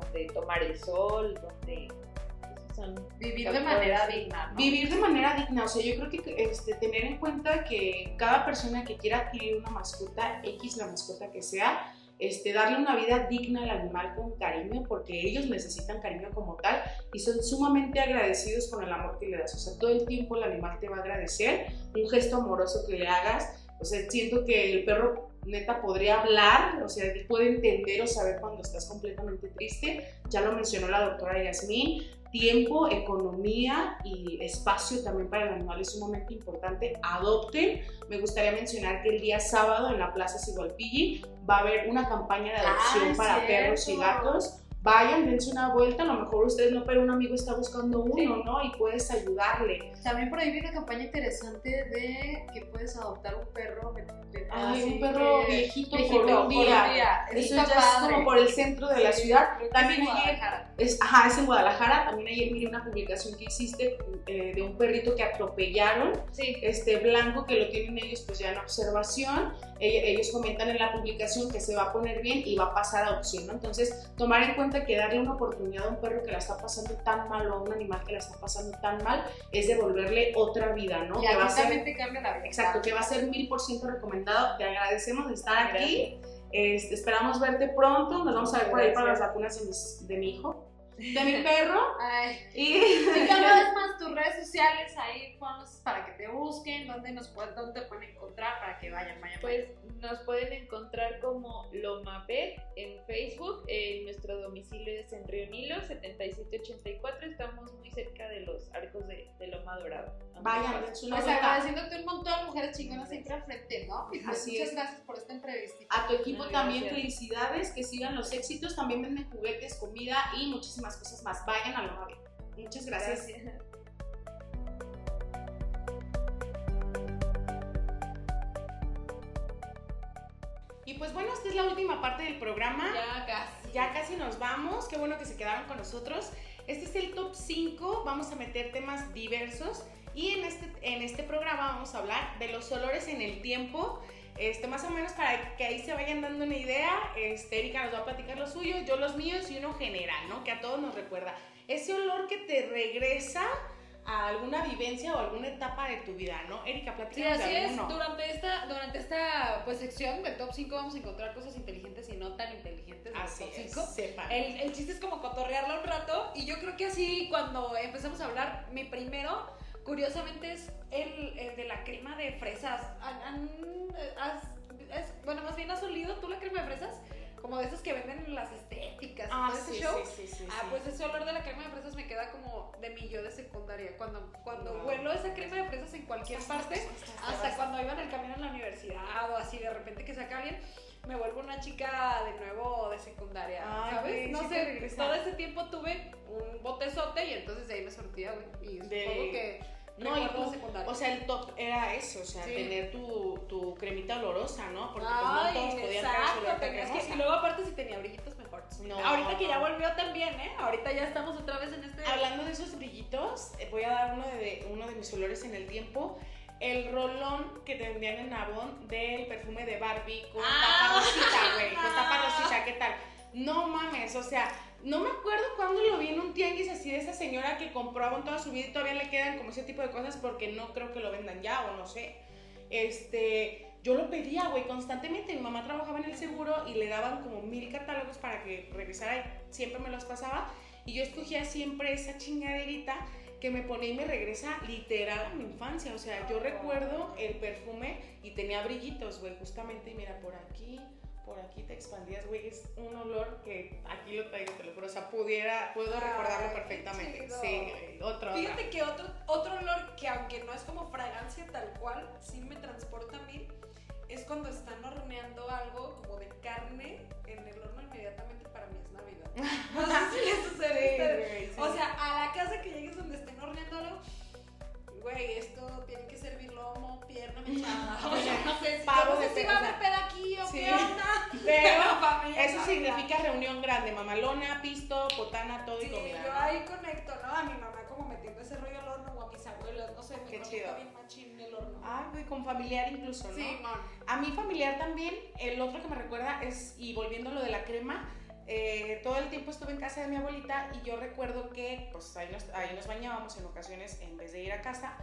donde tomar el sol, donde son Vivir de manera digna. ¿no? Vivir de manera digna, o sea, yo creo que este, tener en cuenta que cada persona que quiera adquirir una mascota, X la mascota que sea, este, darle una vida digna al animal con cariño, porque ellos necesitan cariño como tal y son sumamente agradecidos con el amor que le das. O sea, todo el tiempo el animal te va a agradecer, un gesto amoroso que le hagas. O sea, siento que el perro neta podría hablar, o sea, puede entender o saber cuando estás completamente triste. Ya lo mencionó la doctora Yasmín, tiempo, economía y espacio también para el animal es sumamente importante. Adopten. Me gustaría mencionar que el día sábado en la Plaza Sigualpilli va a haber una campaña de adopción Ah, para cierto. perros y gatos. Vayan, dense una vuelta, a lo mejor ustedes no, pero un amigo está buscando uno, Sí. ¿no? Y puedes ayudarle. También por ahí vi una campaña interesante de que puedes adoptar un perro. de- de- Ay, un perro que- viejito, viejito por un día. Eso ya es como por el centro de la Sí, ciudad. creo que También es en Guadalajara. Es, ajá, es en Guadalajara. También ayer miré una publicación que hiciste eh, de un perrito que atropellaron, Sí, este blanco que lo tienen ellos pues ya en observación. Ell- Ellos comentan en la publicación que se va a poner bien y va a pasar a adopción, ¿no? Entonces, tomar en cuenta que darle una oportunidad a un perro que la está pasando tan mal o a un animal que la está pasando tan mal es devolverle otra vida, ¿no? Y Que va a ser- cambia la vida. Exacto, que va a ser mil por ciento recomendado. Te agradecemos de estar aquí. Este, esperamos verte pronto. Nos vamos a ver por ahí para las Gracias. vacunas de, mis- de mi hijo, de mi perro. Ay, Y cada vez más tus redes sociales ahí ponlos para que te busquen, dónde nos dónde te pueden encontrar para que vayan, vayan. pues nos pueden encontrar como Lomapet en Facebook. En nuestro domicilio es en Río Nilo, 7784. Estamos muy cerca de los arcos de, de Loma Dorada. vayan, Pues agradeciéndote un montón, mujeres chingonas siempre al frente, ¿no? Pues Así muchas es. gracias por esta entrevista. A tu equipo también gracias. felicidades, que sigan los éxitos. También venden juguetes, comida y muchísimas cosas más. Vayan a lo Muchas gracias. Gracias. Y pues bueno, esta es la última parte del programa. Ya casi. Ya casi nos vamos, qué bueno que se quedaron con nosotros. Este es el top 5, vamos a meter temas diversos y en este, en este programa vamos a hablar de los olores en el tiempo, este, más o menos para que ahí se vayan dando una idea. Este, Erika nos va a platicar los suyos, yo los míos y uno general, ¿no? Que a todos nos recuerda. Ese olor que te regresa a alguna vivencia o alguna etapa de tu vida, ¿no? Erika, Sí, platícanos así de es. Durante esta, durante esta pues, sección del top 5 vamos a encontrar cosas inteligentes y no tan inteligentes del Así top es, 5. sepan. El, el chiste es como cotorrearla un rato y yo creo que así cuando empezamos a hablar, mi primero, curiosamente, es el, el de la crema de fresas. Has- bueno, más bien has olido tú la crema de fresas, como de esas que venden en las estéticas. Ah, ese sí, show. sí, sí, sí, Ah, pues ese olor de la crema de fresas me queda como de mi yo de secundaria. Cuando, cuando Wow. huelo esa crema de fresas en cualquier parte, hasta cuando iba en el camino en la universidad o así, de repente que saca alguien, me vuelvo una chica de nuevo de secundaria, Ay, ¿sabes? güey, no sé, todo ese tiempo tuve un botezote y entonces de ahí me sortía, güey. Y De- supongo que No, y tú, secundaria. o sea, el top era eso, o sea, Sí. tener tu, tu cremita olorosa, ¿no? Porque pues, Ay, no todos podían traer su que- y luego aparte si tenía brillitos mejor. No, Ahorita que ya volvió también, ¿eh? Ahorita ya estamos otra vez en este... Hablando de esos brillitos, eh, voy a dar uno de, uno de mis olores en el tiempo. El rolón que tendrían en Avon del perfume de Barbie con Ah. tapa rosita, güey. Con tapa rosita, ¿qué tal? No mames, o sea, no me acuerdo cuándo lo vi en un tianguis así de esa señora que compró Avon toda su vida y todavía le quedan como ese tipo de cosas porque no creo que lo vendan ya o no sé. Este, yo lo pedía, güey, constantemente. Mi mamá trabajaba en el seguro y le daban como mil catálogos para que revisara y siempre me los pasaba. Y yo escogía siempre esa chingaderita que me ponía y me regresa literal a mi infancia. O sea, yo recuerdo el perfume y tenía brillitos, güey, justamente. Mira, por aquí, por aquí te expandías, güey. Es un olor que aquí lo traigo, te lo juro. O sea, pudiera, puedo Ay, recordarlo perfectamente. Sí, otro. Fíjate que otro, otro olor que aunque no es como fragancia tal cual, sí me transporta a mí, es cuando están horneando algo como de carne en el horno inmediatamente para mí es Navidad. No sé si les sucede Sí, sí. O sea, a la casa que llegues donde estén horneando algo, güey, esto tiene que servir lomo, pierna mechada. O sea, no sé, si, no sé va a haber peda aquí o sí. qué onda. Pero Eso significa reunión grande, mamalona, pisto, botana, todo y comida. yo ahí conecto, ¿no? A mi mamá como metiendo ese rollo al horno o a mis abuelos, no sé, me Qué chido. bien machín el horno. Ay, güey, con familiar incluso, ¿no? Sí. A mi familiar también, el otro que me recuerda es, y volviendo a lo de la crema, eh, todo el tiempo estuve en casa de mi abuelita y yo recuerdo que pues ahí nos, ahí nos bañábamos en ocasiones en vez de ir a casa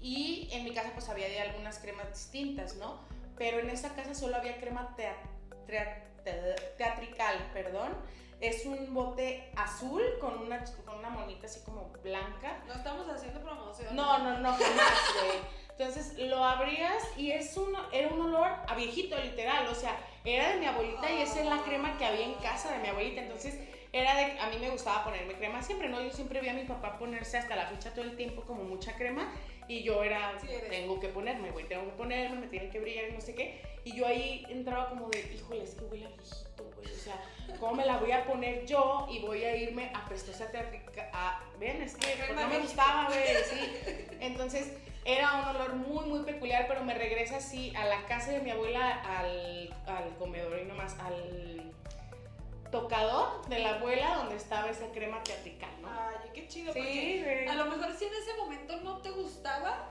y en mi casa pues había de algunas cremas distintas, ¿no? Pero en esa casa solo había crema teatrical, perdón. Es un bote azul con una, con una monita así como blanca No estamos haciendo promoción. no, no, no, jamás, güey. Entonces lo abrías y es un, era un olor a viejito, literal. O sea, era de mi abuelita y esa es la crema que había en casa de mi abuelita. Entonces era de. A mí me gustaba ponerme crema siempre, ¿no? Yo siempre vi a mi papá ponerse hasta la fecha todo el tiempo como mucha crema y yo era. Sí tengo que ponerme, güey, tengo que ponerme, me tienen que brillar y no sé qué. Y yo ahí entraba como de, híjole, es que huele a viejito, güey. O sea, ¿cómo me la voy a poner yo y voy a irme a prestosa teatrica? A, Ven, es que pues, no me gustaba, güey, sí. Entonces era un olor muy, muy peculiar, pero me regresa así a la casa de mi abuela, al, al comedor y nomás al tocador de la abuela donde estaba esa crema teatrical, ¿no? Ay, qué chido. sí, porque a lo mejor si en ese momento no te gustaba.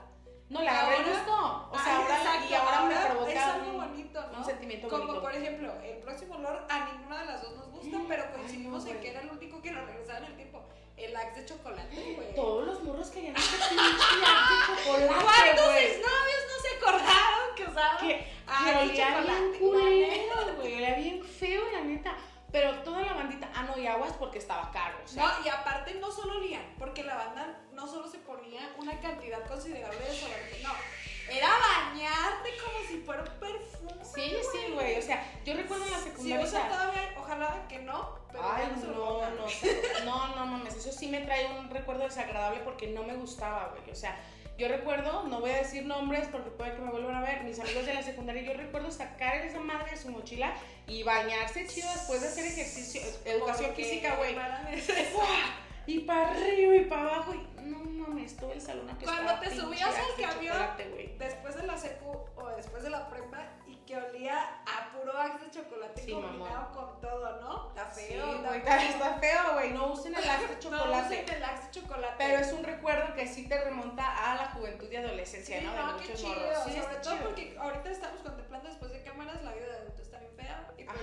No, agarré el ahora- gusto. O sea, ahora, exacto, y ahora, me es provoca algo un, bonito, ¿no? un sentimiento Como bonito. por ejemplo, el próximo olor a ninguna de las dos nos gusta, pero Ay, coincidimos no, en que era el único que nos regresaba en el tiempo. El axe de chocolate, güey. Todos los morros querían este pinche de chocolate, ¿Cuántos exnovios no se acordaron que usaban Que, que olía bien chocolate? culero, güey. Olía bien feo, la neta. Pero toda la bandita, ah, no, y aguas porque estaba caro. O sea, No, y aparte no solo olían, porque la banda no solo se ponía una cantidad considerable de desodorante, no. Era bañarte como si fuera un perfume. Sí, sí, güey. O sea, yo recuerdo en la secundaria. usa todavía, ojalá que no, pero Ay, ya no no, no, no, no mames, eso sí me trae un recuerdo desagradable porque no me gustaba, güey. O sea, yo recuerdo, no voy a decir nombres porque puede que me vuelvan a ver, mis amigos de la secundaria, yo recuerdo sacar esa madre de su mochila y bañarse chido después de hacer ejercicio, educación física, güey. a. Y para arriba y para abajo y no mames, todo el salón Cuando te subías al camión. Después de la secu o después de la prepa y que olía axe de chocolate Sí, combinado con todo, ¿no? Está Sí, feo, güey, está feo, güey, no usen el Axe de No chocolate. usen el axe de chocolate. Pero es un recuerdo que sí te remonta a la juventud y adolescencia, Sí, ¿no? no, de qué chido. Sí, Sobre todo chido. porque ahorita estamos contemplando después de cámaras la vida de adulto está bien fea. Y pues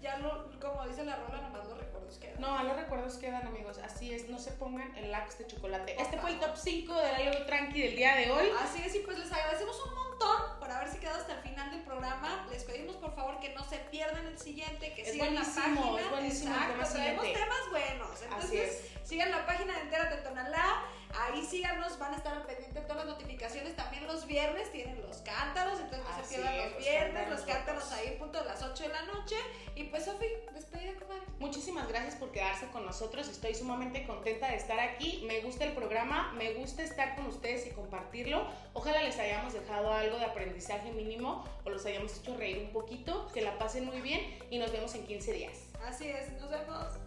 ya lo, como dice la rola, nomás los recuerdos quedan. No, los recuerdos quedan, amigos. Así es, no se pongan el lax de chocolate. Por este fue el top 5 de algo tranqui del día de hoy. Así es, y pues les agradecemos un montón por haberse quedado hasta el final del programa. Les pedimos por favor que no se pierdan el siguiente, que Es sigan la página. es buenísimo el Exacto, tema traemos temas buenos. Entonces, sigan la página de Entérate Tonalá. Ahí síganos, van a estar al pendiente de todas las notificaciones. También los viernes tienen los cántaros, entonces no Así se pierdan los los viernes, los cántaros ahí, punto de las 8 de la noche. Y pues, Sofi, despedida, comadre. Muchísimas gracias por quedarse con nosotros. Estoy sumamente contenta de estar aquí. Me gusta el programa, me gusta estar con ustedes y compartirlo. Ojalá les hayamos dejado algo de aprendizaje mínimo o los hayamos hecho reír un poquito. Que la pasen muy bien y nos vemos en 15 días. Así es, nos vemos.